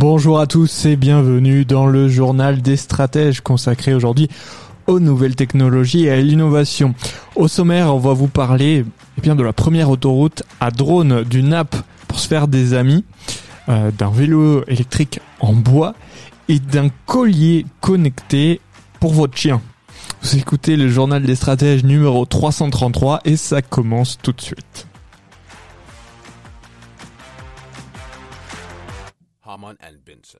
Bonjour à tous et bienvenue dans le journal des stratèges consacré aujourd'hui aux nouvelles technologies et à l'innovation. Au sommaire, on va vous parler eh bien, de la première autoroute à drone, d'une app pour se faire des amis, euh, d'un vélo électrique en bois et d'un collier connecté pour votre chien. Vous écoutez le journal des stratèges numéro 333 et ça commence tout de suite. Haman and Benson.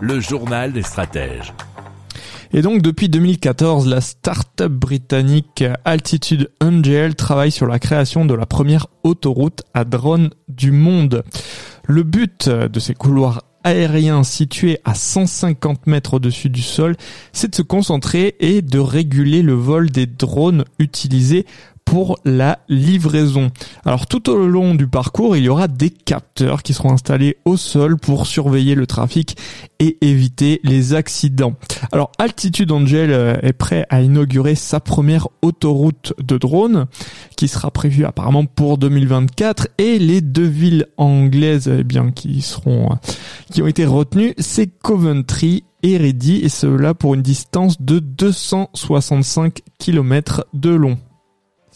Le journal des stratèges. Et donc depuis 2014, la start-up britannique Altitude Angel travaille sur la création de la première autoroute à drone du monde. Le but de ces couloirs aériens situés à 150 mètres au-dessus du sol, c'est de se concentrer et de réguler le vol des drones utilisés pour la livraison. Alors tout au long du parcours, il y aura des capteurs qui seront installés au sol pour surveiller le trafic et éviter les accidents. Alors Altitude Angel euh, est prêt à inaugurer sa première autoroute de drones qui sera prévue apparemment pour 2024 et les deux villes anglaises eh bien qui seront euh, qui ont été retenues, c'est Coventry et Ready et cela pour une distance de 265 km de long.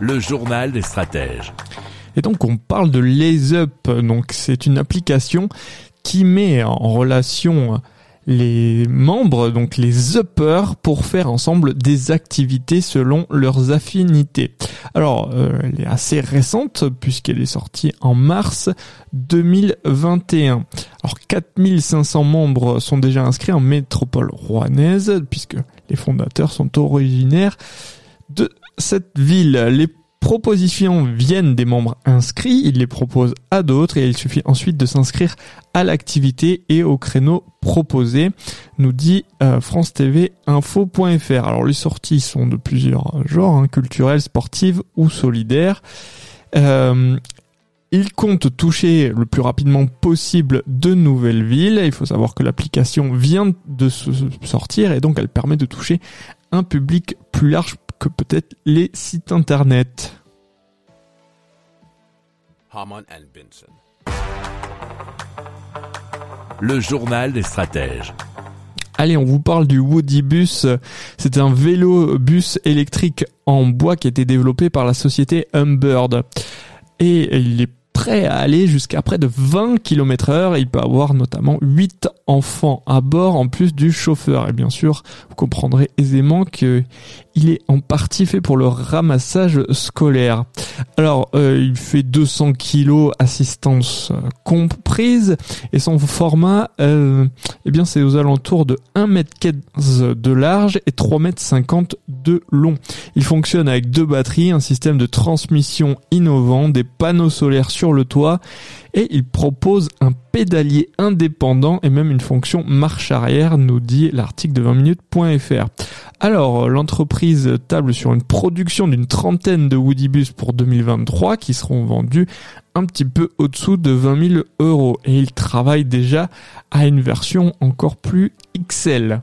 Le journal des stratèges. Et donc on parle de Laze Up, donc c'est une application qui met en relation les membres, donc les uppers, pour faire ensemble des activités selon leurs affinités. Alors, euh, elle est assez récente puisqu'elle est sortie en mars 2021. Alors, 4500 membres sont déjà inscrits en métropole rouennaise puisque les fondateurs sont originaires de cette ville. Les propositions viennent des membres inscrits, ils les proposent à d'autres et il suffit ensuite de s'inscrire à l'activité et au créneau proposé, nous dit euh, France TV Info.fr. Alors les sorties sont de plusieurs genres, hein, culturelles, sportives ou solidaires. Euh, il compte toucher le plus rapidement possible de nouvelles villes. Il faut savoir que l'application vient de se sortir et donc elle permet de toucher un public plus large que peut-être les sites internet. Le journal des stratèges. Allez, on vous parle du Woody Bus. C'est un vélo bus électrique en bois qui a été développé par la société Humbird. Et il est prêt à aller jusqu'à près de 20 km heure. Il peut avoir notamment 8 enfants à bord en plus du chauffeur. Et bien sûr, vous comprendrez aisément que il est en partie fait pour le ramassage scolaire. Alors, euh, il fait 200 kg assistance euh, comprise et son format, euh, eh bien, c'est aux alentours de 1m15 de large et 3m50 de long. Il fonctionne avec deux batteries, un système de transmission innovant, des panneaux solaires sur le toit et il propose un pédalier indépendant et même une fonction marche arrière, nous dit l'article de 20minutes.fr. Alors, l'entreprise table sur une production d'une trentaine de Woodybus pour 2023 qui seront vendus un petit peu au-dessous de 20 000 euros et il travaille déjà à une version encore plus XL.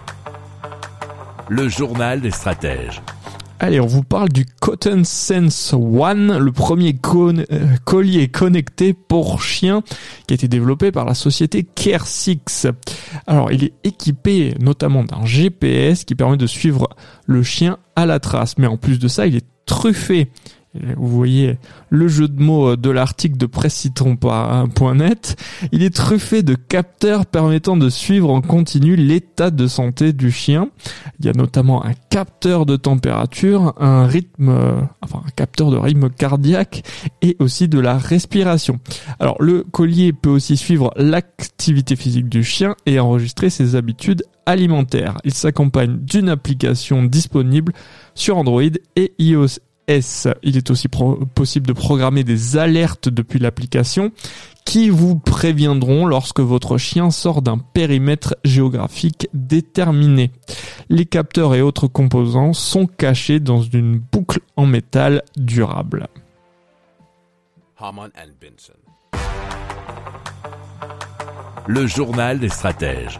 Le journal des stratèges. Allez, on vous parle du Cotton Sense One, le premier euh, collier connecté pour chiens qui a été développé par la société Care6. Alors, il est équipé notamment d'un GPS qui permet de suivre le chien à la trace. Mais en plus de ça, il est truffé. Vous voyez le jeu de mots de l'article de presscitron.net. Il est truffé de capteurs permettant de suivre en continu l'état de santé du chien. Il y a notamment un capteur de température, un rythme, euh, enfin un capteur de rythme cardiaque et aussi de la respiration. Alors le collier peut aussi suivre l'activité physique du chien et enregistrer ses habitudes alimentaires. Il s'accompagne d'une application disponible sur Android et iOS. Il est aussi possible de programmer des alertes depuis l'application qui vous préviendront lorsque votre chien sort d'un périmètre géographique déterminé. Les capteurs et autres composants sont cachés dans une boucle en métal durable. Le journal des stratèges.